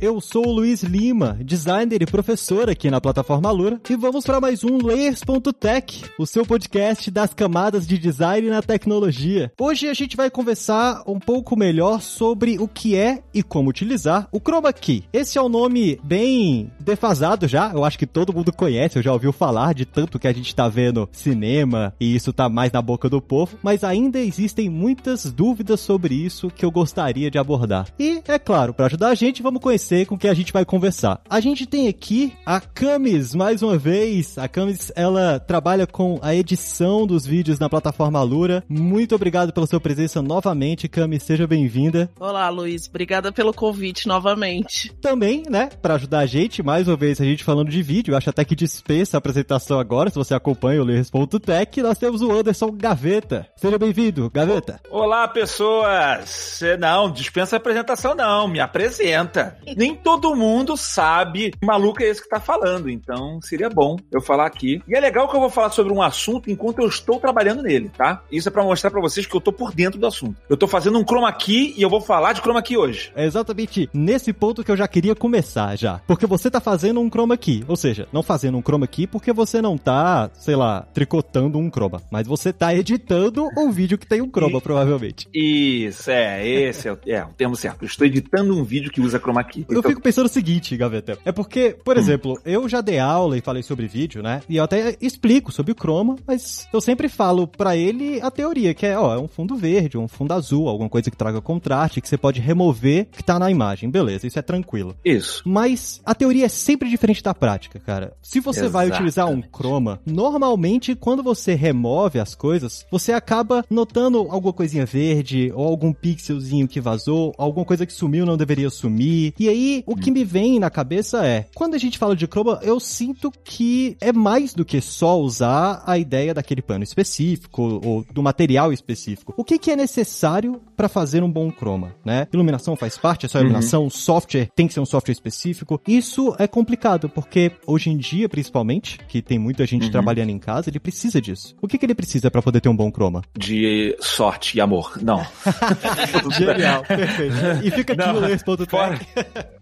Eu sou o Luiz Lima, designer e professor aqui na plataforma Lura, e vamos para mais um Layers.tech, o seu podcast das camadas de design na tecnologia. Hoje a gente vai conversar um pouco melhor sobre o que é e como utilizar o Chroma Key. Esse é um nome bem defasado já, eu acho que todo mundo conhece, eu já ouviu falar de tanto que a gente tá vendo cinema e isso tá mais na boca do povo, mas ainda existem muitas dúvidas sobre isso que eu gostaria de abordar. E é claro, para ajudar a gente, vamos conhecer com quem a gente vai conversar. A gente tem aqui a Camis, mais uma vez. A Camis, ela trabalha com a edição dos vídeos na plataforma Lura. Muito obrigado pela sua presença novamente, Camis. Seja bem-vinda. Olá, Luiz. Obrigada pelo convite novamente. Também, né, para ajudar a gente, mais uma vez, a gente falando de vídeo, acho até que dispensa a apresentação agora, se você acompanha o Ler.tech, nós temos o Anderson Gaveta. Seja bem-vindo, Gaveta. Olá, pessoas. Não, dispensa a apresentação não, me apresenta. Nem todo mundo sabe que maluco é esse que tá falando, então seria bom eu falar aqui. E é legal que eu vou falar sobre um assunto enquanto eu estou trabalhando nele, tá? Isso é para mostrar para vocês que eu tô por dentro do assunto. Eu tô fazendo um chroma key e eu vou falar de chroma key hoje. É exatamente nesse ponto que eu já queria começar já. Porque você tá fazendo um chroma key, ou seja, não fazendo um chroma key porque você não tá, sei lá, tricotando um chroma, mas você tá editando um vídeo que tem um chroma, e... provavelmente. Isso, é, esse é o, é o termo certo. Eu estou editando um vídeo que usa chroma key. Eu então... fico pensando o seguinte, Gaveta. É porque, por hum. exemplo, eu já dei aula e falei sobre vídeo, né? E eu até explico sobre o chroma, mas eu sempre falo para ele a teoria, que é, ó, é um fundo verde, um fundo azul, alguma coisa que traga contraste, que você pode remover que tá na imagem. Beleza, isso é tranquilo. Isso. Mas a teoria é sempre diferente da prática, cara. Se você Exatamente. vai utilizar um chroma, normalmente quando você remove as coisas, você acaba notando alguma coisinha verde ou algum pixelzinho que vazou, alguma coisa que sumiu não deveria sumir. E aí, o que me vem na cabeça é, quando a gente fala de chroma, eu sinto que é mais do que só usar a ideia daquele pano específico ou do material específico. O que, que é necessário para fazer um bom chroma, né? Iluminação faz parte, é só iluminação, uhum. software tem que ser um software específico. Isso é complicado, porque hoje em dia, principalmente, que tem muita gente uhum. trabalhando em casa, ele precisa disso. O que, que ele precisa para poder ter um bom chroma? De sorte e amor. Não. Genial, perfeito. E fica aqui Não. o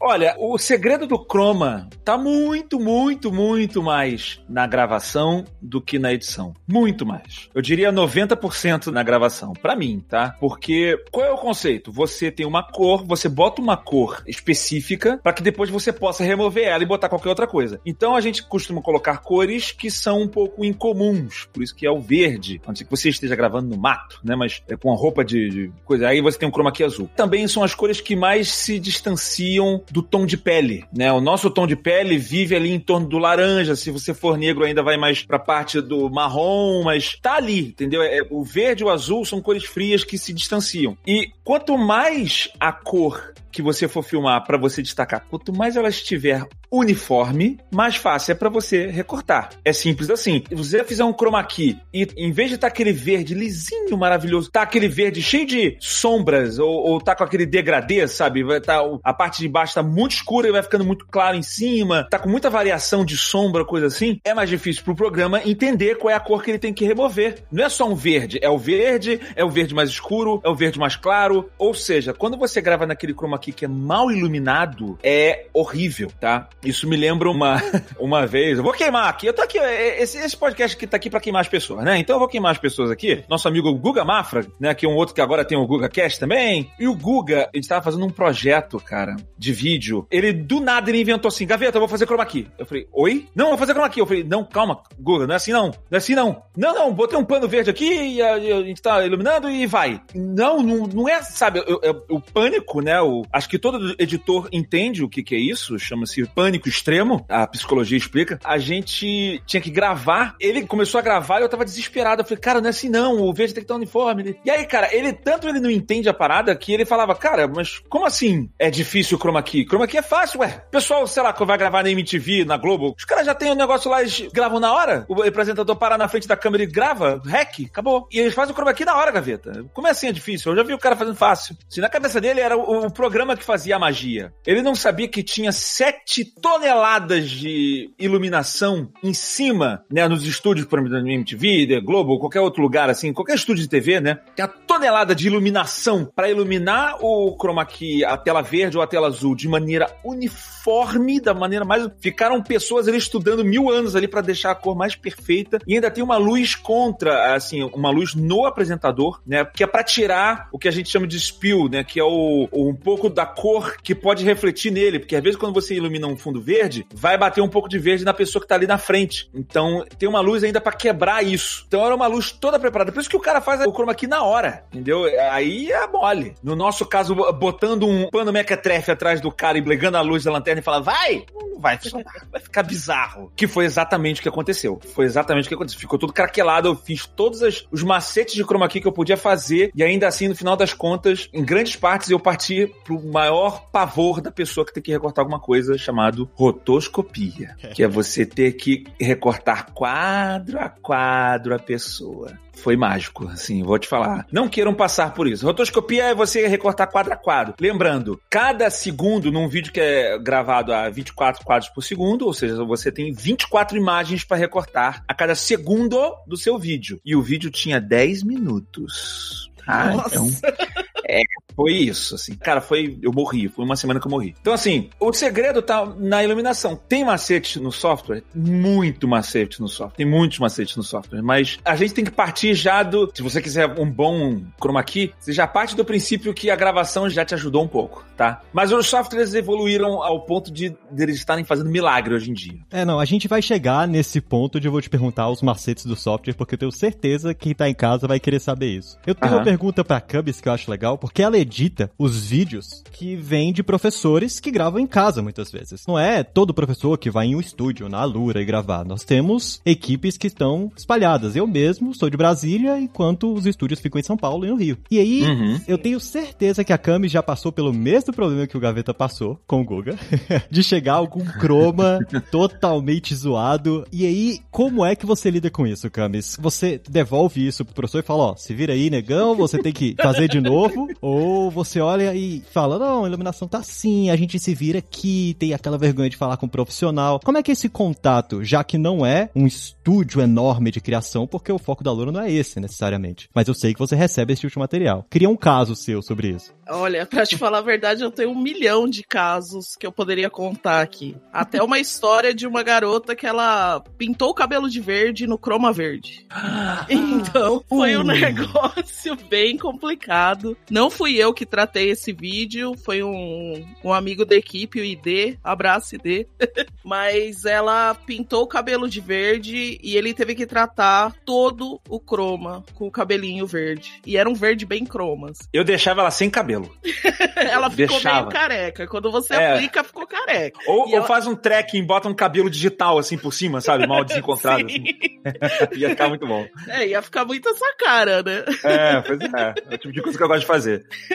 Olha, o segredo do Chroma tá muito, muito, muito mais na gravação do que na edição. Muito mais. Eu diria 90% na gravação, para mim, tá? Porque qual é o conceito? Você tem uma cor, você bota uma cor específica para que depois você possa remover ela e botar qualquer outra coisa. Então a gente costuma colocar cores que são um pouco incomuns, por isso que é o verde, a não ser que você esteja gravando no mato, né? Mas é com a roupa de, de coisa. Aí você tem um chroma key azul. Também são as cores que mais se distanciam do tom de pele, né? O nosso tom de pele vive ali em torno do laranja. Se você for negro, ainda vai mais pra parte do marrom, mas tá ali, entendeu? É, o verde e o azul são cores frias que se distanciam. E quanto mais a cor que você for filmar para você destacar, quanto mais ela estiver uniforme, mais fácil é para você recortar. É simples assim. Se você fizer um chroma key e em vez de estar tá aquele verde lisinho, maravilhoso, tá aquele verde cheio de sombras ou, ou tá com aquele degradê, sabe? Vai tá, a parte de baixo tá muito escura e vai ficando muito claro em cima, tá com muita variação de sombra, coisa assim, é mais difícil pro programa entender qual é a cor que ele tem que remover. Não é só um verde, é o verde, é o verde mais escuro, é o verde mais claro. Ou seja, quando você grava naquele chroma key que é mal iluminado, é horrível, tá? Isso me lembra uma, uma vez. Eu vou queimar aqui. Eu tô aqui. É, esse, esse podcast aqui tá aqui pra queimar as pessoas, né? Então eu vou queimar as pessoas aqui. Nosso amigo Guga Mafra, né? Que é um outro que agora tem o Guga Cast também. E o Guga, ele estava fazendo um projeto, cara, de vídeo. Ele, do nada, ele inventou assim: Gaveta, eu vou fazer chroma key. Eu falei, oi? Não, eu vou fazer chroma key. Eu falei, não, calma, Guga, não é assim não. Não é assim não. Não, não, botei um pano verde aqui e a, a gente tá iluminando e vai. Não, não, não é, sabe, o pânico, né? O, acho que todo editor entende o que, que é isso, chama-se pânico extremo a psicologia explica, a gente tinha que gravar. Ele começou a gravar e eu tava desesperado. Eu falei, cara, não é assim não, o verde tem que estar uniforme. E aí, cara, ele tanto ele não entende a parada que ele falava, cara, mas como assim é difícil o chroma key? Chroma key é fácil, ué. Pessoal, sei lá, que vai gravar na MTV, na Globo, os caras já tem o um negócio lá, eles gravam na hora. O apresentador para na frente da câmera e grava, rec, acabou. E eles fazem o chroma key na hora, gaveta. Como é assim é difícil? Eu já vi o cara fazendo fácil. Se na cabeça dele era o, o programa programa que fazia a magia. Ele não sabia que tinha sete toneladas de iluminação em cima, né, nos estúdios, por exemplo, da MTV, Globo, qualquer outro lugar assim, qualquer estúdio de TV, né? Tem a tonelada de iluminação para iluminar o chroma key, a tela verde ou a tela azul de maneira uniforme, da maneira mais ficaram pessoas ali estudando mil anos ali para deixar a cor mais perfeita e ainda tem uma luz contra, assim, uma luz no apresentador, né? Que é para tirar o que a gente chama de spill, né? Que é o, um pouco da cor que pode refletir nele, porque às vezes quando você ilumina um fundo verde, vai bater um pouco de verde na pessoa que tá ali na frente. Então tem uma luz ainda para quebrar isso. Então era uma luz toda preparada. Por isso que o cara faz o chroma key na hora, entendeu? Aí é mole. No nosso caso, botando um pano mequetrefe atrás do cara e blegando a luz da lanterna e falando, vai! Não vai funcionar. Vai ficar bizarro. Que foi exatamente o que aconteceu. Foi exatamente o que aconteceu. Ficou tudo craquelado. Eu fiz todos as, os macetes de chroma key que eu podia fazer e ainda assim, no final das contas, em grandes partes, eu parti pro maior pavor da pessoa que tem que recortar alguma coisa chamado rotoscopia. Que é você ter que recortar quadro a quadro a pessoa foi mágico, assim, vou te falar. Não queiram passar por isso. Rotoscopia é você recortar quadro a quadro. Lembrando, cada segundo num vídeo que é gravado a 24 quadros por segundo, ou seja, você tem 24 imagens para recortar a cada segundo do seu vídeo. E o vídeo tinha 10 minutos. Ah, Nossa. então. É, foi isso, assim. Cara, foi. Eu morri. Foi uma semana que eu morri. Então, assim, o segredo tá na iluminação. Tem macete no software? Muito macete no software. Tem muitos macetes no software. Mas a gente tem que partir já do. Se você quiser um bom chroma key, você já parte do princípio que a gravação já te ajudou um pouco, tá? Mas os softwares evoluíram ao ponto de, de eles estarem fazendo milagre hoje em dia. É, não. A gente vai chegar nesse ponto de eu vou te perguntar os macetes do software, porque eu tenho certeza que quem tá em casa vai querer saber isso. Eu tenho uhum. uma pergunta pra Cubs que eu acho legal, porque ela edita os vídeos que vêm de professores que gravam em casa muitas vezes. Não é todo professor que vai em um estúdio, na Alura, e gravar. Nós temos equipes que estão espalhadas. Eu mesmo sou de Brasília, enquanto os estúdios ficam em São Paulo e no Rio. E aí, uhum. eu tenho certeza que a Cami já passou pelo mesmo problema que o Gaveta passou com o Guga, de chegar algum croma totalmente zoado. E aí, como é que você lida com isso, Camis? Você devolve isso pro professor e fala, ó, se vira aí, negão, você tem que fazer de novo, ou você olha e fala, não, a iluminação tá assim, a gente se vira aqui, tem aquela vergonha de falar com um profissional. Como é que é esse contato, já que não é um estúdio enorme de criação, porque o foco da Lura não é esse, necessariamente. Mas eu sei que você recebe esse tipo de material. Queria um caso seu sobre isso. Olha, pra te falar a verdade, eu tenho um milhão de casos que eu poderia contar aqui. Até uma história de uma garota que ela pintou o cabelo de verde no croma verde. Então, foi um negócio bem complicado. Não fui eu que tratei esse vídeo, foi um, um amigo da equipe, o ID, abraço ID. Mas ela pintou o cabelo de verde e ele teve que tratar todo o croma com o cabelinho verde. E era um verde bem cromas. Eu deixava ela sem cabelo. ela ficou deixava. meio careca. Quando você é. aplica, ficou careca. Ou, ou ela... faz um trekking, bota um cabelo digital assim por cima, sabe? Mal desencontrado. assim. ia ficar muito bom. É, ia ficar muito essa cara, né? É, pois é. É o tipo de coisa que eu gosto de fazer.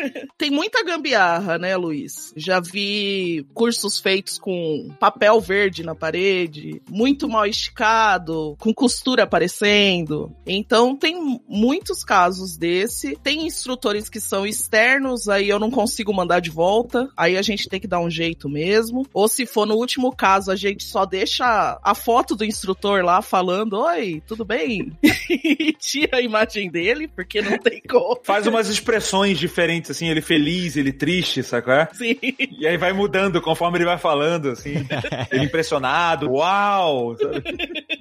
Tem muita gambiarra, né, Luiz? Já vi cursos feitos com papel verde na parede, muito mal esticado, com costura aparecendo. Então tem muitos casos desse. Tem instrutores que são externos, aí eu não consigo mandar de volta. Aí a gente tem que dar um jeito mesmo. Ou se for no último caso, a gente só deixa a foto do instrutor lá falando: Oi, tudo bem? e tira a imagem dele, porque não tem como. Faz umas expressões diferentes, assim, ele feliz, ele triste, sacou? Sim. E aí vai mudando conforme ele vai falando, assim. ele impressionado, uau!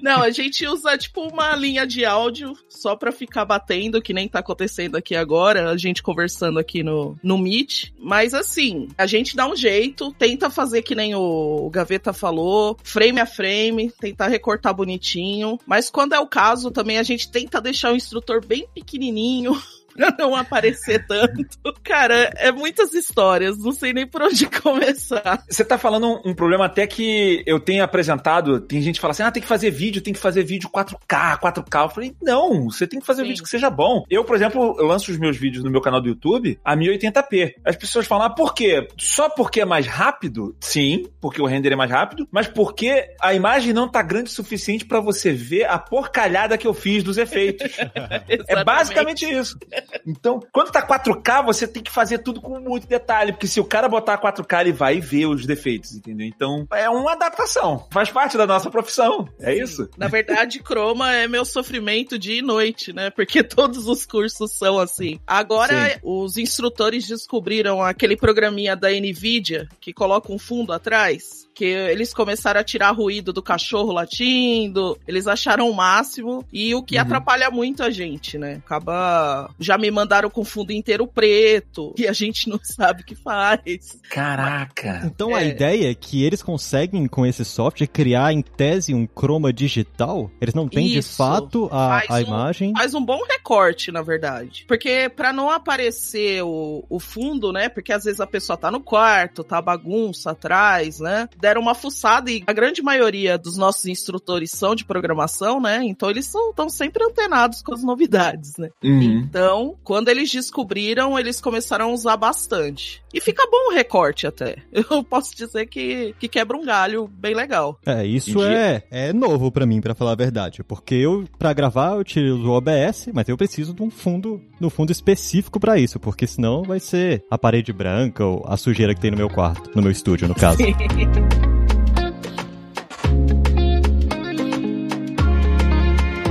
Não, a gente usa, tipo, uma linha de áudio só pra ficar batendo, que nem tá acontecendo aqui agora, a gente conversando aqui no, no Meet. Mas, assim, a gente dá um jeito, tenta fazer que nem o, o Gaveta falou, frame a frame, tentar recortar bonitinho. Mas quando é o caso, também a gente tenta deixar o instrutor bem pequenininho pra não aparecer tanto. Cara, é muitas histórias, não sei nem por onde começar. Você tá falando um, problema até que eu tenho apresentado, tem gente que fala assim, ah, tem que fazer vídeo, tem que fazer vídeo 4K, 4K. Eu falei, não, você tem que fazer Sim. vídeo que seja bom. Eu, por exemplo, eu lanço os meus vídeos no meu canal do YouTube a 1080p. As pessoas falam, ah, por quê? Só porque é mais rápido? Sim, porque o render é mais rápido, mas porque a imagem não tá grande o suficiente para você ver a porcalhada que eu fiz dos efeitos. é basicamente isso. Então, quando tá 4K, você tem que fazer tudo com muito detalhe, porque se o cara botar 4K, ele vai ver os defeitos, entendeu? Então, é uma adaptação. Faz parte da nossa profissão. É isso? Na verdade, Chroma é meu sofrimento dia e noite, né? Porque todos os cursos são assim. Agora, Sim. os instrutores descobriram aquele programinha da NVIDIA que coloca um fundo atrás que eles começaram a tirar ruído do cachorro latindo, eles acharam o máximo, e o que uhum. atrapalha muito a gente, né? Acaba. Já me mandaram com fundo inteiro preto, e a gente não sabe o que faz. Caraca! Então é. a ideia é que eles conseguem, com esse software, criar em tese um chroma digital? Eles não têm Isso. de fato a, a um, imagem? Faz um bom recorte, na verdade. Porque para não aparecer o, o fundo, né? Porque às vezes a pessoa tá no quarto, tá bagunça atrás, né? deram uma fuçada e a grande maioria dos nossos instrutores são de programação, né? Então eles estão sempre antenados com as novidades, né? Uhum. Então, quando eles descobriram, eles começaram a usar bastante. E fica bom o recorte até. Eu posso dizer que, que quebra um galho bem legal. É, isso é, é novo para mim, para falar a verdade. Porque eu, para gravar, eu utilizo o OBS, mas eu preciso de um fundo, de um fundo específico para isso, porque senão vai ser a parede branca ou a sujeira que tem no meu quarto, no meu estúdio, no caso.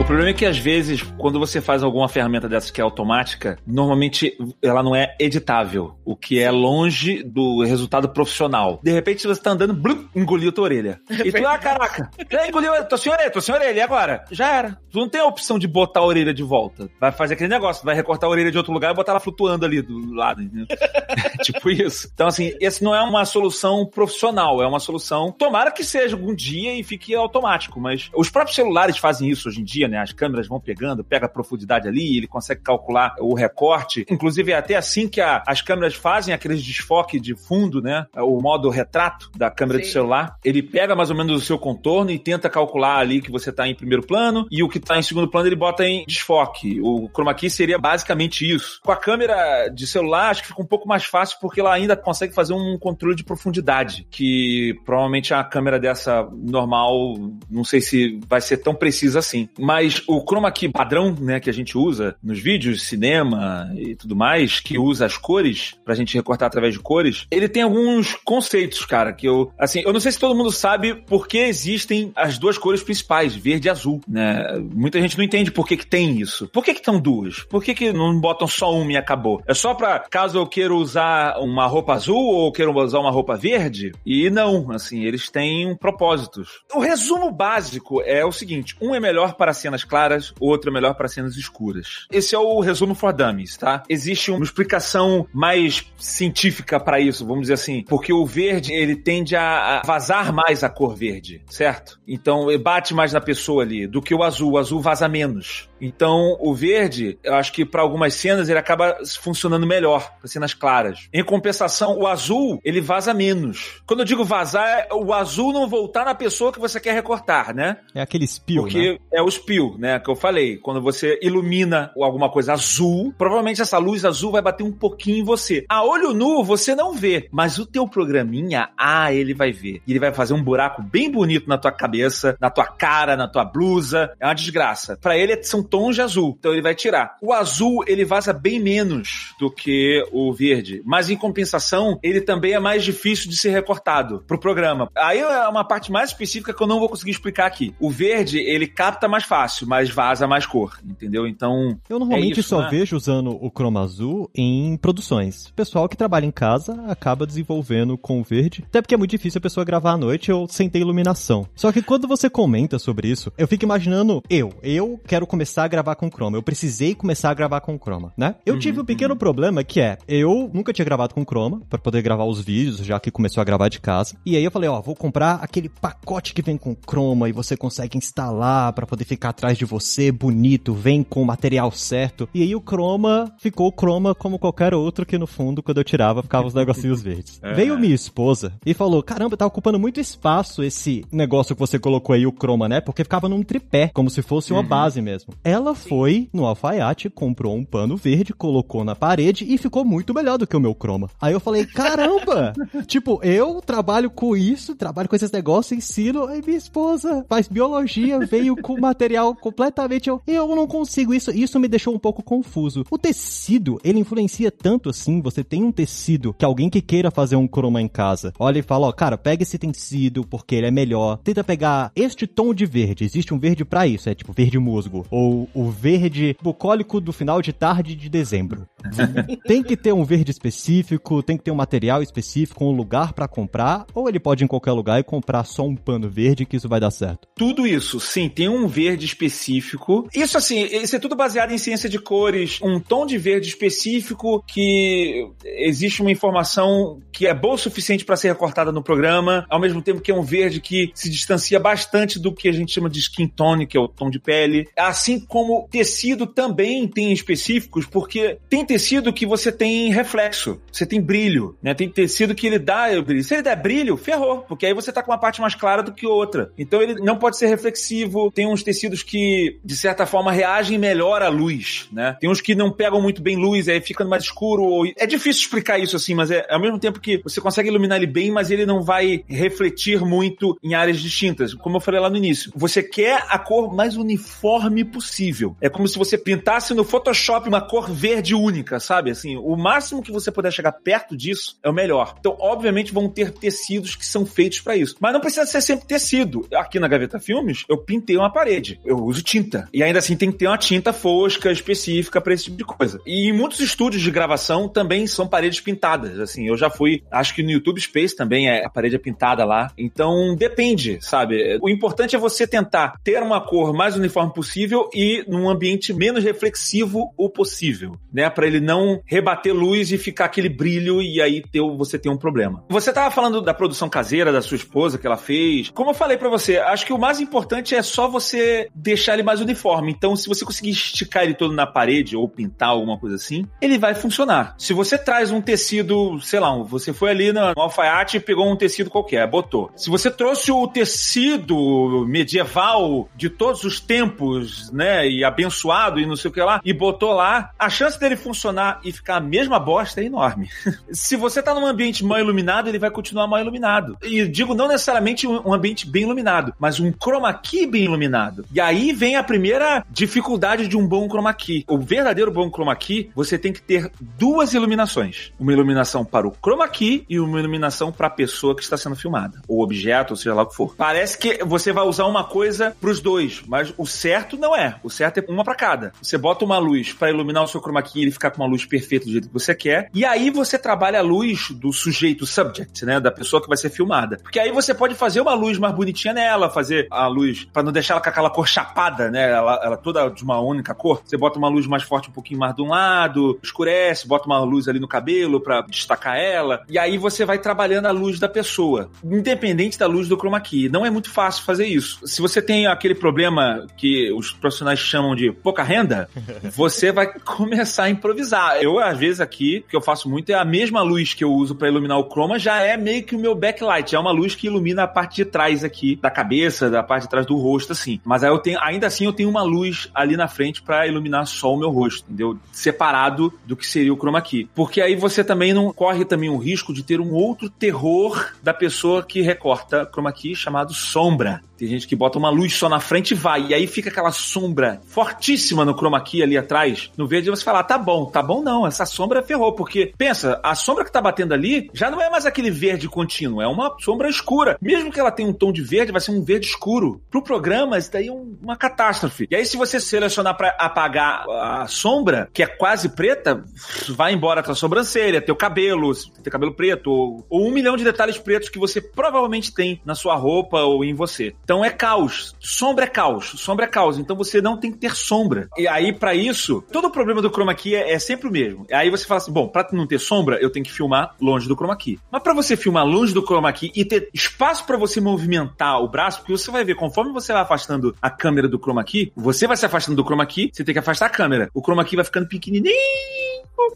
O problema é que às vezes, quando você faz alguma ferramenta dessa que é automática, normalmente ela não é editável, o que é longe do resultado profissional. De repente você tá andando, blum, engoliu tua orelha. E tu, ah, caraca, já engoliu, sem orelha, tô sem orelha, e agora? Já era. Tu não tem a opção de botar a orelha de volta. Vai fazer aquele negócio, vai recortar a orelha de outro lugar e botar ela flutuando ali do lado, tipo isso. Então, assim, esse não é uma solução profissional, é uma solução, tomara que seja algum dia e fique automático, mas os próprios celulares fazem isso hoje em dia, né? As câmeras vão pegando, pega a profundidade ali, ele consegue calcular o recorte. Inclusive, é até assim que a, as câmeras fazem aqueles desfoque de fundo, né? O modo retrato da câmera Sim. do celular. Ele pega mais ou menos o seu contorno e tenta calcular ali que você está em primeiro plano e o que está em segundo plano ele bota em desfoque. O chroma key seria basicamente isso. Com a câmera de celular, acho que fica um pouco mais fácil porque ela ainda consegue fazer um controle de profundidade, que provavelmente a câmera dessa normal, não sei se vai ser tão precisa assim. Mas mas o chroma key padrão, né, que a gente usa nos vídeos, cinema e tudo mais, que usa as cores pra gente recortar através de cores, ele tem alguns conceitos, cara, que eu, assim, eu não sei se todo mundo sabe por que existem as duas cores principais, verde e azul, né? Muita gente não entende por que que tem isso. Por que que estão duas? Por que que não botam só uma e acabou? É só pra, caso eu queira usar uma roupa azul ou queira usar uma roupa verde? E não, assim, eles têm propósitos. O resumo básico é o seguinte, um é melhor para cenas cenas claras, outro é melhor para cenas escuras. Esse é o resumo for dummies, tá? Existe uma explicação mais científica para isso, vamos dizer assim, porque o verde ele tende a vazar mais a cor verde, certo? Então bate mais na pessoa ali do que o azul. O azul vaza menos. Então, o verde, eu acho que para algumas cenas ele acaba funcionando melhor, para cenas claras. Em compensação, o azul, ele vaza menos. Quando eu digo vazar, é o azul não voltar na pessoa que você quer recortar, né? É aquele spill, Porque né? é o spill, né, que eu falei. Quando você ilumina alguma coisa azul, provavelmente essa luz azul vai bater um pouquinho em você. A olho nu, você não vê, mas o teu programinha, ah, ele vai ver. E ele vai fazer um buraco bem bonito na tua cabeça, na tua cara, na tua blusa. É uma desgraça. Para ele são tons de azul. Então ele vai tirar. O azul, ele vaza bem menos do que o verde. Mas em compensação, ele também é mais difícil de ser recortado pro programa. Aí é uma parte mais específica que eu não vou conseguir explicar aqui. O verde, ele capta mais fácil, mas vaza mais cor, entendeu? Então. Eu normalmente é isso, só né? vejo usando o chroma azul em produções. O pessoal que trabalha em casa acaba desenvolvendo com o verde, até porque é muito difícil a pessoa gravar à noite ou sem ter iluminação. Só que quando você comenta sobre isso, eu fico imaginando eu, eu quero começar a gravar com Chroma. Eu precisei começar a gravar com Chroma, né? Eu uhum, tive um pequeno uhum. problema que é, eu nunca tinha gravado com Chroma para poder gravar os vídeos, já que começou a gravar de casa. E aí eu falei, ó, vou comprar aquele pacote que vem com Chroma e você consegue instalar para poder ficar atrás de você bonito, vem com o material certo. E aí o Chroma ficou Chroma como qualquer outro que no fundo quando eu tirava ficava os negocinhos verdes. É. Veio minha esposa e falou: "Caramba, tá ocupando muito espaço esse negócio que você colocou aí o Chroma, né? Porque ficava num tripé, como se fosse uma uhum. base mesmo". Ela foi no alfaiate, comprou um pano verde, colocou na parede e ficou muito melhor do que o meu croma. Aí eu falei, caramba! tipo, eu trabalho com isso, trabalho com esses negócios, ensino, aí minha esposa faz biologia, veio com material completamente. Eu, eu não consigo isso. Isso me deixou um pouco confuso. O tecido, ele influencia tanto assim. Você tem um tecido que alguém que queira fazer um croma em casa, olha e fala: ó, cara, pega esse tecido porque ele é melhor. Tenta pegar este tom de verde. Existe um verde para isso, é tipo verde musgo. Ou o verde bucólico do final de tarde de dezembro. tem que ter um verde específico, tem que ter um material específico, um lugar para comprar, ou ele pode ir em qualquer lugar e comprar só um pano verde que isso vai dar certo. Tudo isso, sim, tem um verde específico. Isso assim, isso é tudo baseado em ciência de cores, um tom de verde específico que existe uma informação que é boa o suficiente para ser recortada no programa, ao mesmo tempo que é um verde que se distancia bastante do que a gente chama de skin tone, que é o tom de pele. Assim como tecido também tem específicos, porque tem tecido que você tem reflexo, você tem brilho, né? Tem tecido que ele dá brilho. Se ele der brilho, ferrou, porque aí você tá com uma parte mais clara do que outra. Então ele não pode ser reflexivo. Tem uns tecidos que, de certa forma, reagem melhor à luz, né? Tem uns que não pegam muito bem luz, aí fica mais escuro. Ou... É difícil explicar isso assim, mas é ao mesmo tempo que você consegue iluminar ele bem, mas ele não vai refletir muito em áreas distintas. Como eu falei lá no início, você quer a cor mais uniforme possível. É como se você pintasse no Photoshop uma cor verde única, sabe? Assim, o máximo que você puder chegar perto disso é o melhor. Então, obviamente, vão ter tecidos que são feitos para isso. Mas não precisa ser sempre tecido. Aqui na Gaveta Filmes, eu pintei uma parede. Eu uso tinta. E ainda assim tem que ter uma tinta fosca específica para esse tipo de coisa. E em muitos estúdios de gravação também são paredes pintadas. Assim, eu já fui, acho que no YouTube Space também é a parede é pintada lá. Então depende, sabe? O importante é você tentar ter uma cor mais uniforme possível e num ambiente menos reflexivo o possível, né? Para ele não rebater luz e ficar aquele brilho e aí ter, você ter um problema. Você tava falando da produção caseira da sua esposa que ela fez. Como eu falei para você, acho que o mais importante é só você deixar ele mais uniforme. Então, se você conseguir esticar ele todo na parede ou pintar alguma coisa assim, ele vai funcionar. Se você traz um tecido, sei lá, você foi ali no alfaiate e pegou um tecido qualquer, botou. Se você trouxe o tecido medieval de todos os tempos, né, e abençoado e não sei o que lá, e botou lá, a chance dele funcionar e ficar a mesma bosta é enorme. Se você tá num ambiente mal iluminado, ele vai continuar mal iluminado. E digo não necessariamente um ambiente bem iluminado, mas um chroma key bem iluminado. E aí vem a primeira dificuldade de um bom chroma key. O verdadeiro bom chroma key, você tem que ter duas iluminações. Uma iluminação para o chroma key e uma iluminação para a pessoa que está sendo filmada. Ou objeto, ou seja lá o que for. Parece que você vai usar uma coisa para os dois, mas o certo não é. O certo é uma para cada. Você bota uma luz para iluminar o seu chroma key e ele ficar com uma luz perfeita do jeito que você quer. E aí você trabalha a luz do sujeito, subject, né? Da pessoa que vai ser filmada. Porque aí você pode fazer uma luz mais bonitinha nela, fazer a luz para não deixar ela com aquela cor chapada, né? Ela, ela toda de uma única cor. Você bota uma luz mais forte um pouquinho mais de um lado, escurece, bota uma luz ali no cabelo para destacar ela. E aí você vai trabalhando a luz da pessoa, independente da luz do chroma key. Não é muito fácil fazer isso. Se você tem aquele problema que os profissionais chamam de pouca renda, você vai começar a improvisar. Eu, às vezes, aqui, o que eu faço muito é a mesma luz que eu uso para iluminar o chroma, já é meio que o meu backlight. É uma luz que ilumina a parte de trás aqui, da cabeça, da parte de trás do rosto, assim. Mas aí eu tenho, ainda assim, eu tenho uma luz ali na frente para iluminar só o meu rosto, entendeu? Separado do que seria o chroma key. Porque aí você também não corre também o risco de ter um outro terror da pessoa que recorta chroma key chamado sombra. Tem gente que bota uma luz só na frente e vai. E aí fica aquela sombra fortíssima no chroma key ali atrás. No verde você fala, ah, tá bom, tá bom não. Essa sombra ferrou. Porque, pensa, a sombra que tá batendo ali já não é mais aquele verde contínuo. É uma sombra escura. Mesmo que ela tenha um tom de verde, vai ser um verde escuro. Pro programa, isso daí é um, uma catástrofe. E aí, se você selecionar para apagar a sombra, que é quase preta, vai embora a tua sobrancelha, teu cabelo, teu cabelo preto, ou, ou um milhão de detalhes pretos que você provavelmente tem na sua roupa ou em você. Então é caos. Sombra é caos. Sombra é caos. Então você não tem que ter sombra. E aí, para isso, todo o problema do chroma key é, é, sempre o mesmo. Aí você fala assim: bom, pra não ter sombra, eu tenho que filmar longe do chroma key. Mas para você filmar longe do chroma key e ter espaço para você movimentar o braço, porque você vai ver, conforme você vai afastando a câmera do chroma key, você vai se afastando do chroma key, você tem que afastar a câmera. O chroma key vai ficando pequenininho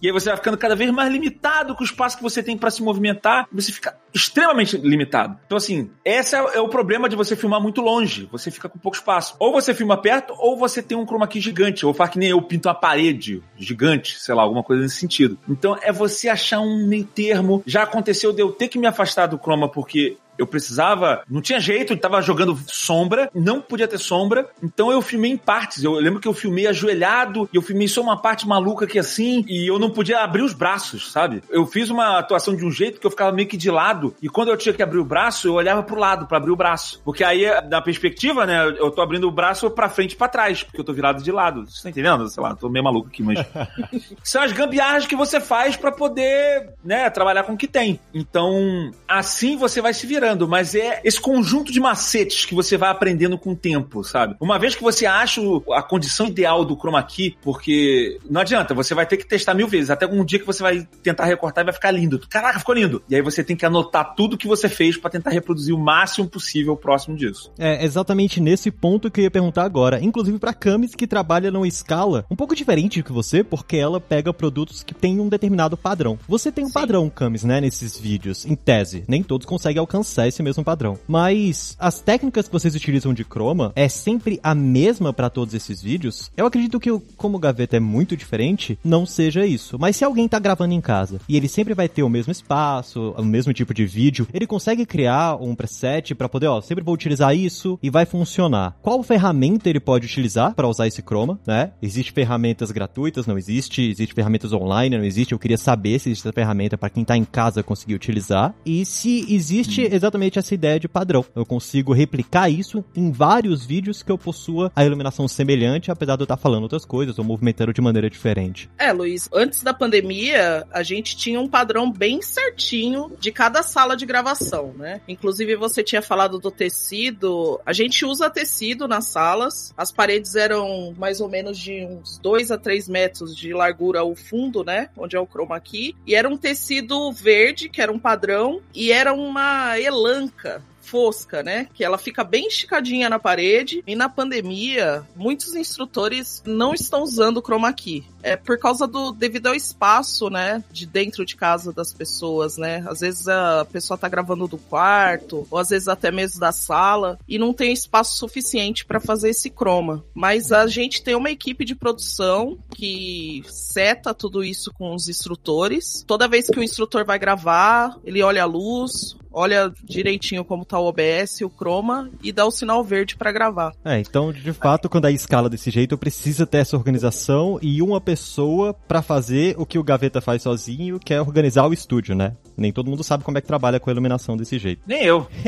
E aí você vai ficando cada vez mais limitado com o espaço que você tem para se movimentar. Você fica extremamente limitado. Então, assim, esse é, é, o problema de você filmar muito longe. Você fica com pouco espaço. Ou você filma perto, ou você tem um chroma key gigante. Ou faz que nem eu pinto uma parede gigante, sei lá, alguma coisa nesse sentido. Então, é você achar um meio termo. Já aconteceu de eu ter que me afastar do chroma porque eu precisava, não tinha jeito, tava jogando sombra, não podia ter sombra, então eu filmei em partes. Eu lembro que eu filmei ajoelhado e eu filmei só uma parte maluca aqui assim, e eu não podia abrir os braços, sabe? Eu fiz uma atuação de um jeito que eu ficava meio que de lado, e quando eu tinha que abrir o braço, eu olhava pro lado para abrir o braço. Porque aí, da perspectiva, né, eu tô abrindo o braço para frente e pra trás, porque eu tô virado de lado. Você tá entendendo? Sei lá, tô meio maluco aqui, mas. São as gambiarras que você faz para poder, né, trabalhar com o que tem. Então, assim você vai se virando mas é esse conjunto de macetes que você vai aprendendo com o tempo, sabe? Uma vez que você acha a condição ideal do chroma key, porque não adianta, você vai ter que testar mil vezes, até um dia que você vai tentar recortar e vai ficar lindo. Caraca, ficou lindo! E aí você tem que anotar tudo que você fez para tentar reproduzir o máximo possível próximo disso. É exatamente nesse ponto que eu ia perguntar agora, inclusive para Camis que trabalha numa escala um pouco diferente do que você, porque ela pega produtos que têm um determinado padrão. Você tem um Sim. padrão, Camis, né, nesses vídeos, em tese. Nem todos conseguem alcançar alcançar esse mesmo padrão. Mas as técnicas que vocês utilizam de chroma é sempre a mesma para todos esses vídeos? Eu acredito que, como o Gaveta é muito diferente, não seja isso. Mas se alguém tá gravando em casa e ele sempre vai ter o mesmo espaço, o mesmo tipo de vídeo, ele consegue criar um preset para poder, ó, sempre vou utilizar isso e vai funcionar. Qual ferramenta ele pode utilizar para usar esse chroma, né? Existe ferramentas gratuitas, não existe, existe ferramentas online, não existe. Eu queria saber se existe essa ferramenta para quem tá em casa conseguir utilizar e se existe hum exatamente essa ideia de padrão. Eu consigo replicar isso em vários vídeos que eu possua a iluminação semelhante, apesar de eu estar falando outras coisas ou movimentando de maneira diferente. É, Luiz, antes da pandemia, a gente tinha um padrão bem certinho de cada sala de gravação, né? Inclusive, você tinha falado do tecido. A gente usa tecido nas salas. As paredes eram mais ou menos de uns 2 a 3 metros de largura o fundo, né? Onde é o chroma key. E era um tecido verde, que era um padrão, e era uma elanca fosca, né? Que ela fica bem esticadinha na parede. E na pandemia, muitos instrutores não estão usando chroma key. É por causa do devido ao espaço, né, de dentro de casa das pessoas, né? Às vezes a pessoa tá gravando do quarto, ou às vezes até mesmo da sala, e não tem espaço suficiente para fazer esse chroma. Mas a gente tem uma equipe de produção que seta tudo isso com os instrutores. Toda vez que o instrutor vai gravar, ele olha a luz, olha direitinho como tá o OBS, o chroma e dá o sinal verde para gravar. É, então de fato, quando a escala desse jeito, precisa ter essa organização e uma pessoa para fazer o que o Gaveta faz sozinho, que é organizar o estúdio, né? Nem todo mundo sabe como é que trabalha com a iluminação desse jeito. Nem eu.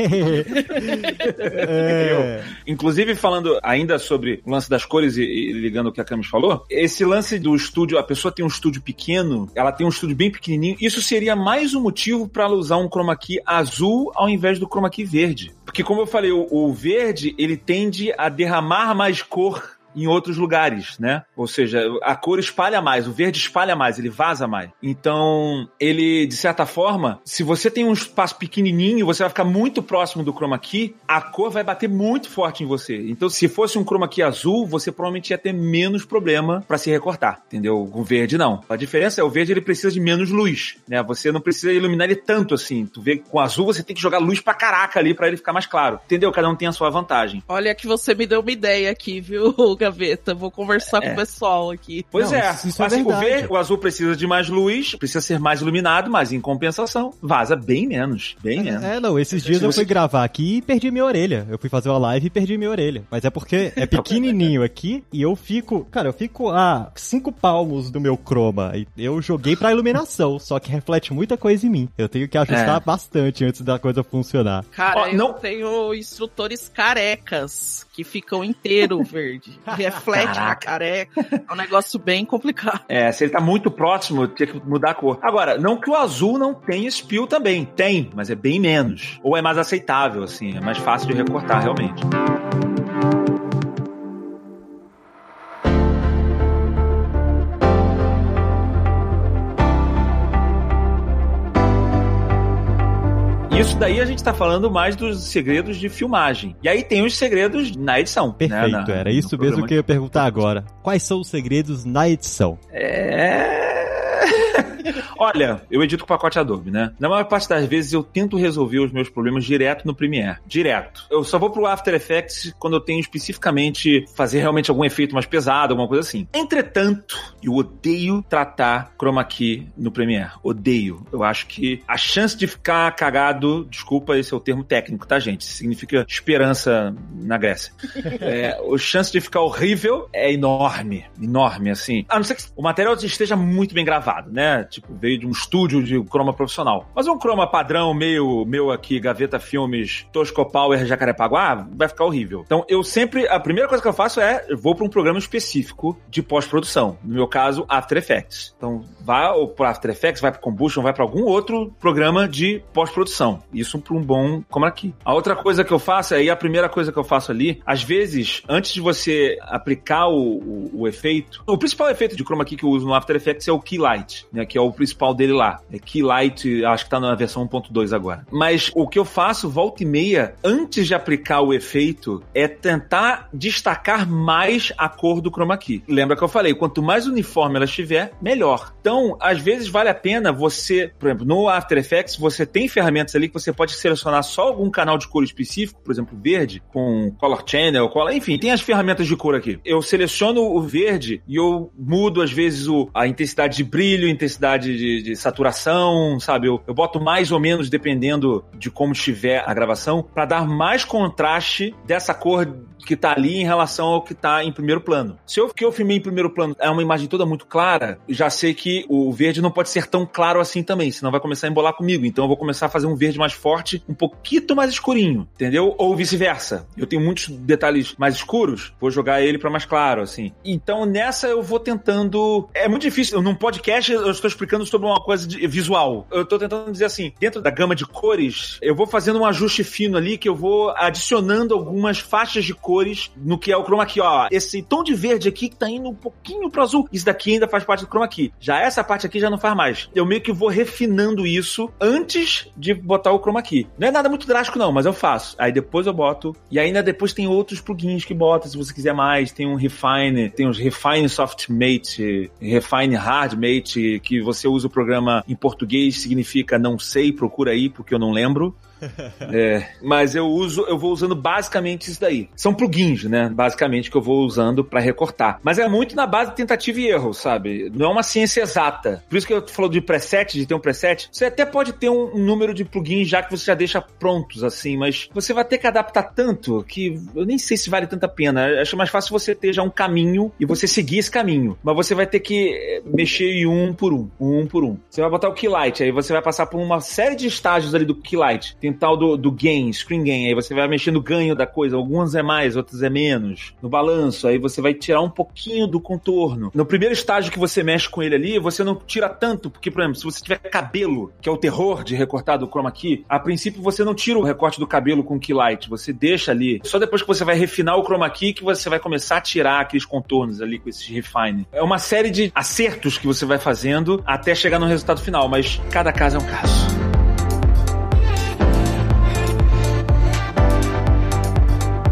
é... eu. Inclusive, falando ainda sobre o lance das cores e, e ligando o que a Camis falou, esse lance do estúdio, a pessoa tem um estúdio pequeno, ela tem um estúdio bem pequenininho, isso seria mais um motivo para ela usar um chroma key azul ao invés do chroma key verde. Porque como eu falei, o, o verde, ele tende a derramar mais cor em outros lugares, né? Ou seja, a cor espalha mais, o verde espalha mais, ele vaza mais. Então, ele, de certa forma, se você tem um espaço pequenininho, você vai ficar muito próximo do chroma key, a cor vai bater muito forte em você. Então, se fosse um chroma key azul, você provavelmente ia ter menos problema para se recortar, entendeu? Com verde não. A diferença é o verde ele precisa de menos luz, né? Você não precisa iluminar ele tanto assim. Tu vê que com azul você tem que jogar luz pra caraca ali para ele ficar mais claro. Entendeu? Cada um tem a sua vantagem. Olha que você me deu uma ideia aqui, viu, gaveta. Vou conversar é. com o pessoal aqui. Pois não, é. Isso é o, ver, o azul precisa de mais luz, precisa ser mais iluminado, mas em compensação, vaza bem menos. Bem é, menos. É, não, esses dias eu fui gravar aqui e perdi minha orelha. Eu fui fazer uma live e perdi minha orelha. Mas é porque é pequenininho aqui e eu fico. Cara, eu fico a cinco palmos do meu chroma. E eu joguei pra iluminação, só que reflete muita coisa em mim. Eu tenho que ajustar é. bastante antes da coisa funcionar. Cara, Ó, eu não... tenho instrutores carecas que ficam inteiro verde. Reflete na careca. É um negócio bem complicado. É, se ele tá muito próximo, tem que mudar a cor. Agora, não que o azul não tenha spill também. Tem, mas é bem menos. Ou é mais aceitável, assim. É mais fácil de recortar, realmente. Isso daí a gente tá falando mais dos segredos de filmagem. E aí tem os segredos na edição. Né, Perfeito, né? Na, era isso mesmo que eu ia perguntar agora. Quais são os segredos na edição? É Olha, eu edito com pacote Adobe, né? Na maior parte das vezes eu tento resolver os meus problemas direto no Premiere. Direto. Eu só vou pro After Effects quando eu tenho especificamente fazer realmente algum efeito mais pesado, alguma coisa assim. Entretanto, eu odeio tratar chroma key no Premiere. Odeio. Eu acho que a chance de ficar cagado, desculpa, esse é o termo técnico, tá, gente? Significa esperança na Grécia. É, a chance de ficar horrível é enorme. Enorme, assim. A não ser que o material esteja muito bem gravado, né? Tipo, de um estúdio de croma profissional. Mas um croma padrão, meio meu aqui, Gaveta Filmes, Tosco Power, Jacarepaguá, vai ficar horrível. Então, eu sempre, a primeira coisa que eu faço é, eu vou para um programa específico de pós-produção. No meu caso, After Effects. Então, vai para After Effects, vai para Combustion, vai para algum outro programa de pós-produção. Isso para um bom como aqui. A outra coisa que eu faço, aí a primeira coisa que eu faço ali, às vezes, antes de você aplicar o, o, o efeito, o principal efeito de chroma key que eu uso no After Effects é o Key Light, né, que é o principal dele lá. É Key Light, acho que tá na versão 1.2 agora. Mas o que eu faço volta e meia, antes de aplicar o efeito, é tentar destacar mais a cor do chroma key. Lembra que eu falei, quanto mais uniforme ela estiver, melhor. Então, às vezes vale a pena você, por exemplo, no After Effects, você tem ferramentas ali que você pode selecionar só algum canal de cor específico, por exemplo, verde, com Color Channel, color, enfim, tem as ferramentas de cor aqui. Eu seleciono o verde e eu mudo, às vezes, o, a intensidade de brilho, intensidade de, de saturação, sabe? Eu, eu boto mais ou menos dependendo de como estiver a gravação, para dar mais contraste dessa cor que tá ali em relação ao que tá em primeiro plano. Se o que eu filmei em primeiro plano é uma imagem toda muito clara, já sei que o verde não pode ser tão claro assim também, senão vai começar a embolar comigo. Então eu vou começar a fazer um verde mais forte, um pouquinho mais escurinho, entendeu? Ou vice-versa. Eu tenho muitos detalhes mais escuros, vou jogar ele para mais claro, assim. Então nessa eu vou tentando. É muito difícil. Num podcast eu estou explicando sobre uma coisa visual. Eu estou tentando dizer assim, dentro da gama de cores, eu vou fazendo um ajuste fino ali que eu vou adicionando algumas faixas de cor cores no que é o chroma key. Ó, esse tom de verde aqui que tá indo um pouquinho pro azul, isso daqui ainda faz parte do chroma key. Já essa parte aqui já não faz mais. Eu meio que vou refinando isso antes de botar o chroma key. Não é nada muito drástico não, mas eu faço. Aí depois eu boto. E ainda depois tem outros plugins que bota, se você quiser mais. Tem um Refine, tem os Refine Soft Mate, Refine Hard Mate, que você usa o programa em português, significa não sei, procura aí, porque eu não lembro. é, mas eu uso, eu vou usando basicamente isso daí. São plugins, né? Basicamente que eu vou usando para recortar. Mas é muito na base de tentativa e erro, sabe? Não é uma ciência exata. Por isso que eu falo de preset, de ter um preset. Você até pode ter um, número de plugins já que você já deixa prontos, assim, mas você vai ter que adaptar tanto que eu nem sei se vale tanta pena. Eu acho mais fácil você ter já um caminho e você seguir esse caminho. Mas você vai ter que eh, mexer em um por um, um por um. Você vai botar o keylight, aí você vai passar por uma série de estágios ali do keylight. Tem tal do, do gain, screen gain, aí você vai mexendo no ganho da coisa. Algumas é mais, outras é menos. No balanço, aí você vai tirar um pouquinho do contorno. No primeiro estágio que você mexe com ele ali, você não tira tanto, porque, por exemplo, se você tiver cabelo, que é o terror de recortar do chroma key, a princípio você não tira o recorte do cabelo com key light, você deixa ali. Só depois que você vai refinar o chroma key que você vai começar a tirar aqueles contornos ali com esses refine. É uma série de acertos que você vai fazendo até chegar no resultado final, mas cada caso é um caso.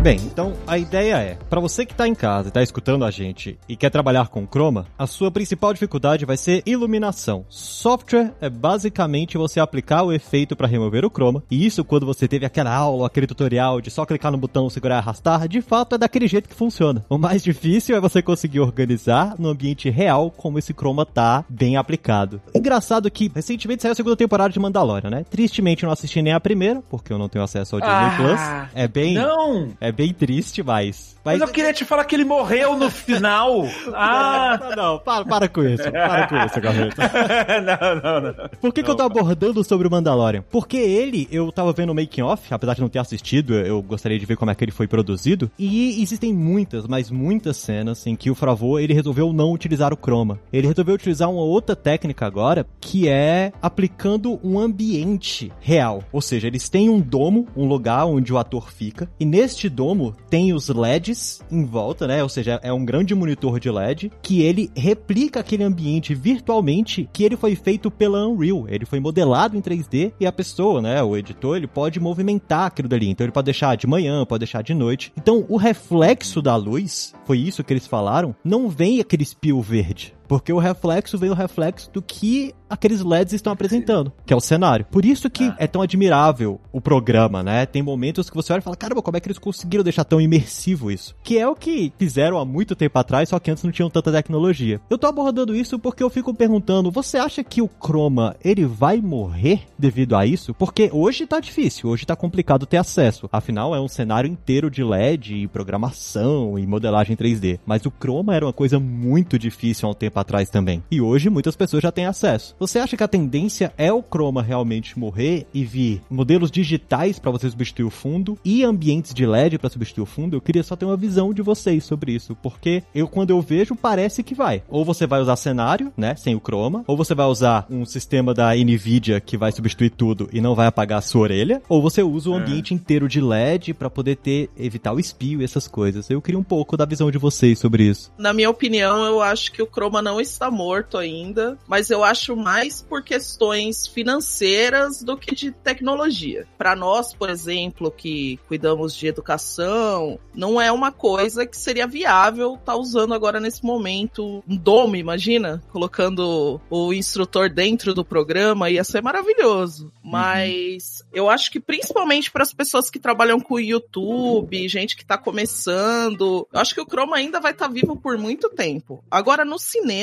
Bem, então a ideia é, para você que tá em casa e tá escutando a gente e quer trabalhar com chroma, a sua principal dificuldade vai ser iluminação. Software é basicamente você aplicar o efeito para remover o chroma, e isso quando você teve aquela aula, aquele tutorial de só clicar no botão, segurar e arrastar, de fato é daquele jeito que funciona. O mais difícil é você conseguir organizar no ambiente real como esse chroma tá bem aplicado. Engraçado que recentemente saiu a segunda temporada de Mandalorian, né? Tristemente eu não assisti nem a primeira, porque eu não tenho acesso ao Disney Ah, Plus. É bem Não! é bem triste, mas. Mas eu queria te falar que ele morreu no final. Ah! Não, não, para, para com isso. Para com isso, Gaveta. não, não, não. Por que, que eu tô abordando sobre o Mandalorian? Porque ele, eu tava vendo o making off, apesar de não ter assistido, eu gostaria de ver como é que ele foi produzido. E existem muitas, mas muitas cenas em que o Fravô, ele resolveu não utilizar o chroma. Ele resolveu utilizar uma outra técnica agora, que é aplicando um ambiente real. Ou seja, eles têm um domo, um lugar onde o ator fica, e neste domo tem os LEDs em volta, né? Ou seja, é um grande monitor de LED que ele replica aquele ambiente virtualmente que ele foi feito pela Unreal. Ele foi modelado em 3D e a pessoa, né, o editor, ele pode movimentar aquilo dali. Então ele pode deixar de manhã, pode deixar de noite. Então o reflexo da luz, foi isso que eles falaram, não vem aquele espio verde. Porque o reflexo vem o reflexo do que aqueles LEDs estão apresentando, que é o cenário. Por isso que é tão admirável o programa, né? Tem momentos que você olha e fala, caramba, como é que eles conseguiram deixar tão imersivo isso? Que é o que fizeram há muito tempo atrás, só que antes não tinham tanta tecnologia. Eu tô abordando isso porque eu fico perguntando, você acha que o Chroma, ele vai morrer devido a isso? Porque hoje tá difícil, hoje tá complicado ter acesso. Afinal, é um cenário inteiro de LED e programação e modelagem 3D. Mas o Chroma era uma coisa muito difícil há um tempo atrás também. E hoje muitas pessoas já têm acesso. Você acha que a tendência é o Chroma realmente morrer e vir modelos digitais para você substituir o fundo e ambientes de LED para substituir o fundo? Eu queria só ter uma visão de vocês sobre isso, porque eu quando eu vejo parece que vai. Ou você vai usar cenário, né, sem o Chroma, ou você vai usar um sistema da Nvidia que vai substituir tudo e não vai apagar a sua orelha, ou você usa o é. ambiente inteiro de LED para poder ter evitar o espio e essas coisas. Eu queria um pouco da visão de vocês sobre isso. Na minha opinião, eu acho que o Chroma não está morto ainda, mas eu acho mais por questões financeiras do que de tecnologia. Para nós, por exemplo, que cuidamos de educação, não é uma coisa que seria viável estar tá usando agora nesse momento um dome, imagina, colocando o instrutor dentro do programa, ia ser maravilhoso. Uhum. Mas uhum. eu acho que principalmente para as pessoas que trabalham com o YouTube, gente que está começando, eu acho que o Chroma ainda vai estar tá vivo por muito tempo. Agora no cinema,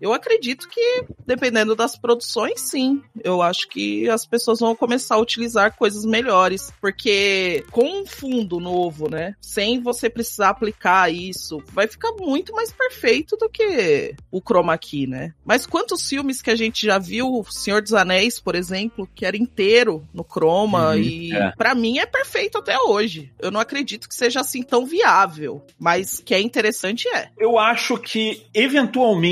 eu acredito que dependendo das produções produções, sim. Eu acho que as pessoas vão começar a utilizar coisas melhores, porque com um fundo novo, né, sem você precisar aplicar isso, vai ficar muito mais perfeito do que o chroma key, né? Mas quantos filmes que a gente já viu, Senhor dos Anéis, por exemplo, que era inteiro no chroma uhum, e é. para mim é perfeito até hoje. Eu não acredito que seja assim tão viável, mas que é interessante é. Eu acho que eventualmente,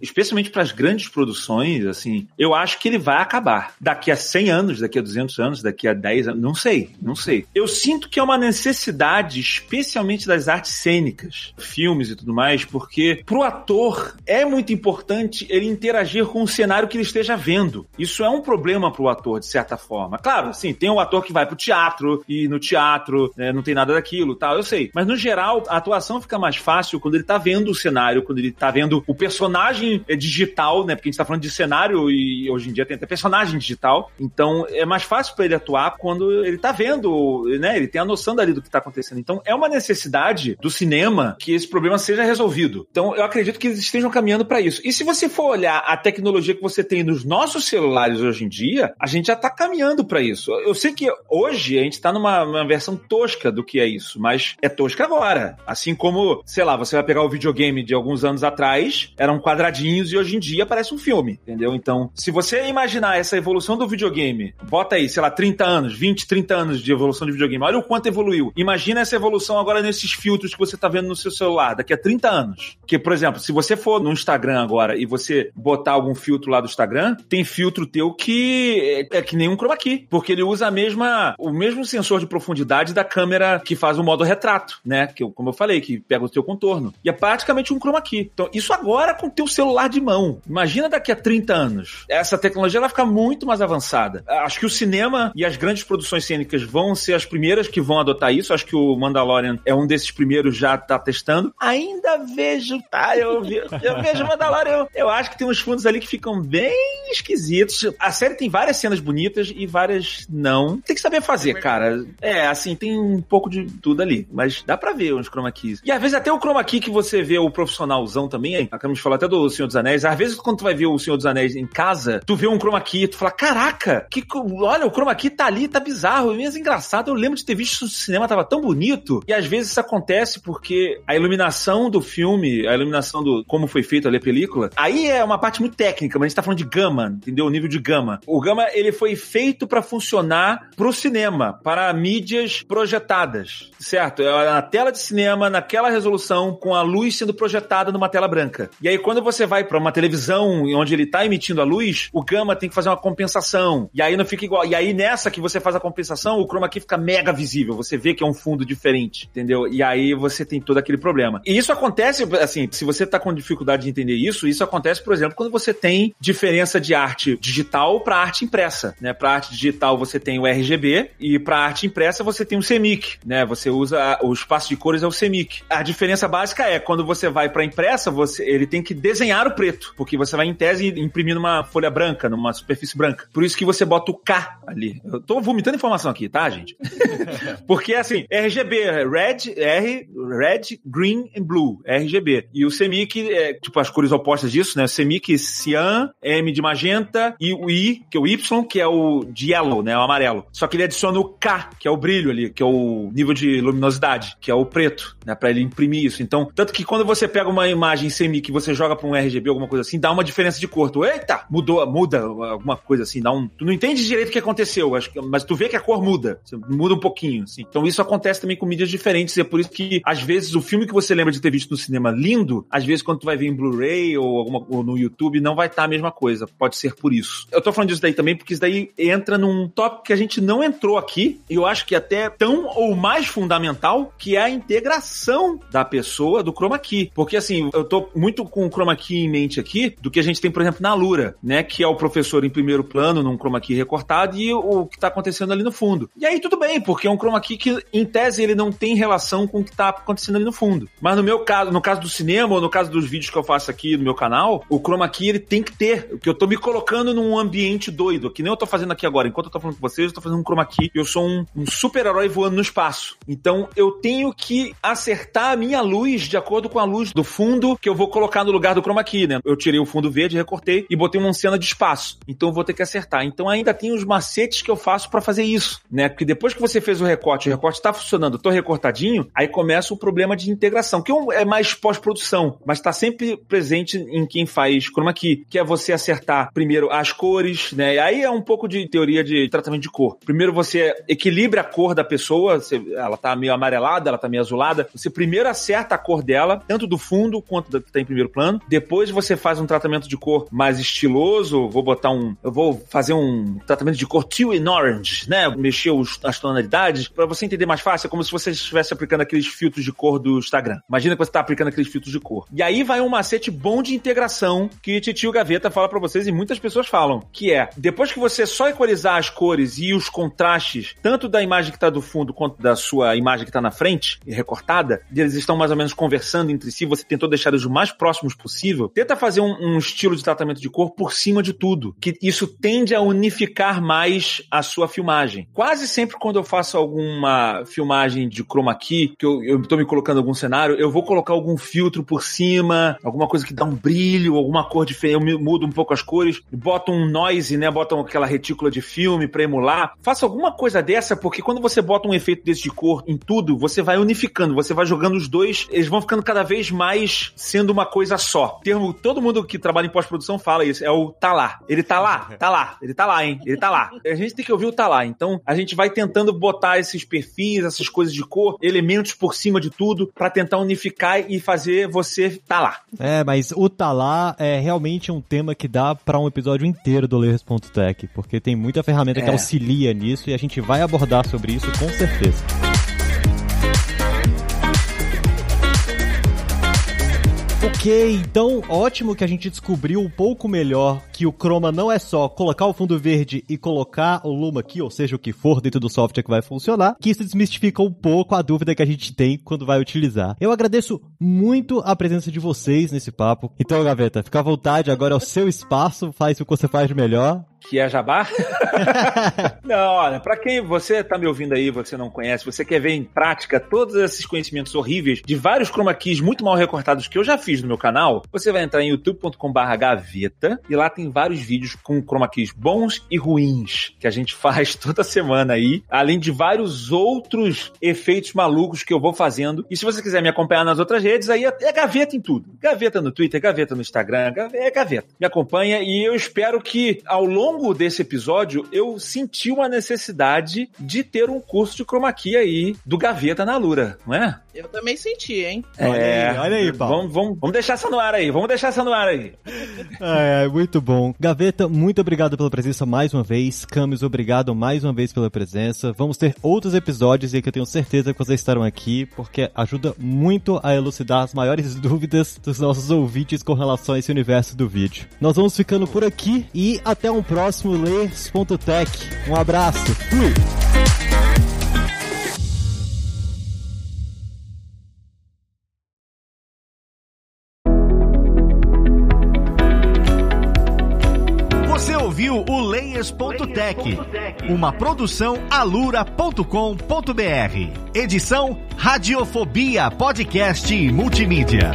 especialmente para as grandes produções, assim, eu acho que ele vai acabar. Daqui a 100 anos, daqui a 200 anos, daqui a 10 anos, não sei, não sei. Eu sinto que é uma necessidade, especialmente das artes cênicas, filmes e tudo mais, porque pro ator é muito importante ele interagir com o cenário que ele esteja vendo. Isso é um problema pro ator, de certa forma. Claro, assim, tem um ator que vai pro teatro e no teatro né, não tem nada daquilo, tal, eu sei. Mas no geral, a atuação fica mais fácil quando ele tá vendo o cenário, quando ele tá vendo o personagem digital, né? Porque a gente tá falando de cenário e hoje em dia tem até personagem digital. Então é mais fácil para ele atuar quando ele tá vendo, né? Ele tem a noção dali do que tá acontecendo. Então é uma necessidade do cinema que esse problema seja resolvido. Então eu acredito que eles estejam caminhando para isso. E se você for olhar a tecnologia que você tem nos nossos celulares hoje em dia, a gente já tá caminhando para isso. Eu sei que hoje a gente tá numa versão tosca do que é isso, mas é tosca agora. Assim como, sei lá, você vai pegar o videogame de alguns anos atrás, eram quadradinhos e hoje em dia parece um filme, entendeu? Então se você imaginar essa evolução do videogame, bota aí, sei lá, 30 anos, 20, 30 anos de evolução de videogame, olha o quanto evoluiu. Imagina essa evolução agora nesses filtros que você tá vendo no seu celular, daqui a 30 anos. Que, por exemplo, se você for no Instagram agora e você botar algum filtro lá do Instagram, tem filtro teu que é, é que nem um chroma key, porque ele usa a mesma, o mesmo sensor de profundidade da câmera que faz o modo retrato, né? Que, como eu falei, que pega o teu contorno. E é praticamente um chroma key. Então, isso agora com o teu celular de mão. Imagina daqui a 30 anos. Essa tecnologia vai ficar muito mais avançada. Acho que o cinema e as grandes produções cênicas vão ser as primeiras que vão adotar isso. Acho que o Mandalorian é um desses primeiros já tá testando. Ainda vejo, tá? Eu, eu vejo Mandalorian. Eu, eu acho que tem uns fundos ali que ficam bem esquisitos. A série tem várias cenas bonitas e várias não. Tem que saber fazer, cara. É, assim, tem um pouco de tudo ali. Mas dá pra ver uns chroma keys. E às vezes até o chroma key que você vê o profissionalzão também, aí, acabamos de falar até do Senhor dos Anéis. Às vezes quando tu vai ver o Senhor dos Anéis em casa, tu vê um chroma key, tu fala, caraca, que, olha, o chroma key tá ali, tá bizarro. Mesmo engraçado, eu lembro de ter visto isso no cinema, tava tão bonito. E às vezes isso acontece porque a iluminação do filme, a iluminação do como foi feita ali a película, aí é uma parte muito técnica, mas a gente tá falando de gama, entendeu? O nível de gama. O gama, ele foi feito para funcionar pro cinema, para mídias projetadas, certo? É na tela de cinema, naquela resolução, com a luz sendo projetada numa tela branca. E aí quando você vai para uma televisão onde ele tá emitindo a luz, o gama tem que fazer uma compensação. E aí não fica igual. E aí nessa que você faz a compensação, o chroma key fica mega visível. Você vê que é um fundo diferente, entendeu? E aí você tem todo aquele problema. E isso acontece, assim, se você tá com dificuldade de entender isso, isso acontece, por exemplo, quando você tem diferença de arte digital para arte impressa, né? Para arte digital você tem o RGB e para arte impressa você tem o CMYK, né? Você usa o espaço de cores é o CMYK. A diferença básica é quando você vai para impressa, você ele ele tem que desenhar o preto, porque você vai, em tese, imprimir numa folha branca, numa superfície branca. Por isso que você bota o K ali. Eu tô vomitando informação aqui, tá, gente? porque, assim, RGB, Red, R, Red, Green e Blue, RGB. E o CMYK, é, tipo, as cores opostas disso, né? CMYK cian, M de magenta, e o I, que é o Y, que é o de yellow, né? O amarelo. Só que ele adiciona o K, que é o brilho ali, que é o nível de luminosidade, que é o preto, né? Pra ele imprimir isso. Então, tanto que quando você pega uma imagem semi que você joga pra um RGB, alguma coisa assim, dá uma diferença de cor. Tu, eita, mudou, muda alguma coisa assim, dá um. Tu não entende direito o que aconteceu, acho que, mas tu vê que a cor muda. Muda um pouquinho, assim. Então isso acontece também com mídias diferentes. E é por isso que, às vezes, o filme que você lembra de ter visto no cinema lindo, às vezes, quando tu vai ver em Blu-ray ou, ou no YouTube, não vai estar tá a mesma coisa. Pode ser por isso. Eu tô falando disso daí também, porque isso daí entra num tópico que a gente não entrou aqui, e eu acho que até tão ou mais fundamental, que é a integração da pessoa do chroma key. Porque assim, eu tô muito com o chroma key em mente aqui, do que a gente tem, por exemplo, na Lura, né? Que é o professor em primeiro plano, num chroma key recortado, e o que tá acontecendo ali no fundo. E aí tudo bem, porque é um chroma key que, em tese, ele não tem relação com o que tá acontecendo ali no fundo. Mas no meu caso, no caso do cinema, ou no caso dos vídeos que eu faço aqui no meu canal, o chroma key ele tem que ter, porque eu tô me colocando num ambiente doido, que nem eu tô fazendo aqui agora. Enquanto eu tô falando com vocês, eu tô fazendo um chroma key, eu sou um, um super-herói voando no espaço. Então eu tenho que acertar a minha luz de acordo com a luz do fundo que eu vou colocar no lugar do chroma key, né? Eu tirei o fundo verde, recortei e botei uma cena de espaço. Então eu vou ter que acertar. Então ainda tem os macetes que eu faço para fazer isso, né? Porque depois que você fez o recorte, o recorte tá funcionando, tô recortadinho, aí começa o problema de integração, que é mais pós-produção, mas tá sempre presente em quem faz chroma key, que é você acertar primeiro as cores, né? E aí é um pouco de teoria de tratamento de cor. Primeiro você equilibra a cor da pessoa, você, ela tá meio amarelada, ela tá meio azulada. Você primeiro acerta a cor dela, tanto do fundo quanto da que tá em primeiro plano. Depois você faz um tratamento de cor mais estiloso. Vou botar um. Eu vou fazer um tratamento de cor teal and orange, né? Mexer os, as tonalidades. para você entender mais fácil, é como se você estivesse aplicando aqueles filtros de cor do Instagram. Imagina que você tá aplicando aqueles filtros de cor. E aí vai um macete bom de integração que Titio Gaveta fala para vocês e muitas pessoas falam, que é depois que você só equalizar as cores e os contrastes, tanto da imagem que tá do fundo quanto da sua imagem que tá na frente, recortada, eles estão mais ou menos conversando entre si, você tentou deixar eles o mais próximos possível, tenta fazer um, um estilo de tratamento de cor por cima de tudo, que isso tende a unificar mais a sua filmagem. Quase sempre quando eu faço alguma filmagem de chroma key, que eu, eu tô me colocando algum cenário, eu vou colocar algum filtro por cima, alguma coisa que dá um brilho, alguma cor diferente, eu mudo um pouco as cores, boto um noise, né, boto aquela retícula de filme pra emular. Faça alguma coisa dessa, porque quando você bota um efeito desse de cor em tudo, você vai unificando, você vai jogando os dois, eles vão ficando cada vez mais sendo uma coisa só. termo, todo mundo que trabalha em pós-produção fala isso, é o tá lá. Ele tá lá, tá lá, ele tá lá, hein? Ele tá lá. A gente tem que ouvir o tá lá. Então, a gente vai tentando botar esses perfis, essas coisas de cor, elementos por cima de tudo, para tentar unificar e fazer você tá lá. É, mas o tá lá é realmente um tema que dá para um episódio inteiro do Layers.tech, porque tem muita ferramenta é. que auxilia nisso e a gente vai abordar sobre isso com certeza. Ok, então ótimo que a gente descobriu um pouco melhor que o Chroma não é só colocar o fundo verde e colocar o Luma aqui, ou seja, o que for dentro do software que vai funcionar, que isso desmistifica um pouco a dúvida que a gente tem quando vai utilizar. Eu agradeço muito a presença de vocês nesse papo. Então, Gaveta, fica à vontade, agora é o seu espaço, faz o que você faz melhor que é jabá? não, olha, para quem você tá me ouvindo aí, você não conhece, você quer ver em prática todos esses conhecimentos horríveis de vários chroma keys muito mal recortados que eu já fiz no meu canal, você vai entrar em youtube.com/gaveta e lá tem vários vídeos com chroma keys bons e ruins que a gente faz toda semana aí, além de vários outros efeitos malucos que eu vou fazendo. E se você quiser me acompanhar nas outras redes, aí é, é gaveta em tudo. Gaveta no Twitter, gaveta no Instagram, é gaveta. Me acompanha e eu espero que ao longo longo desse episódio, eu senti uma necessidade de ter um curso de chroma key aí do Gaveta na Lura, não é? Eu também senti, hein? É, olha aí, olha aí Paulo. Vamos, vamos, vamos deixar essa no ar aí, vamos deixar essa no ar aí. É, muito bom. Gaveta, muito obrigado pela presença mais uma vez. Camis, obrigado mais uma vez pela presença. Vamos ter outros episódios e que eu tenho certeza que vocês estarão aqui, porque ajuda muito a elucidar as maiores dúvidas dos nossos ouvintes com relação a esse universo do vídeo. Nós vamos ficando por aqui e até um próximo próximo Lers.tech. Um abraço. Fui! Você ouviu o Layers.tech, uma produção alura.com.br. Edição Radiofobia Podcast e Multimídia.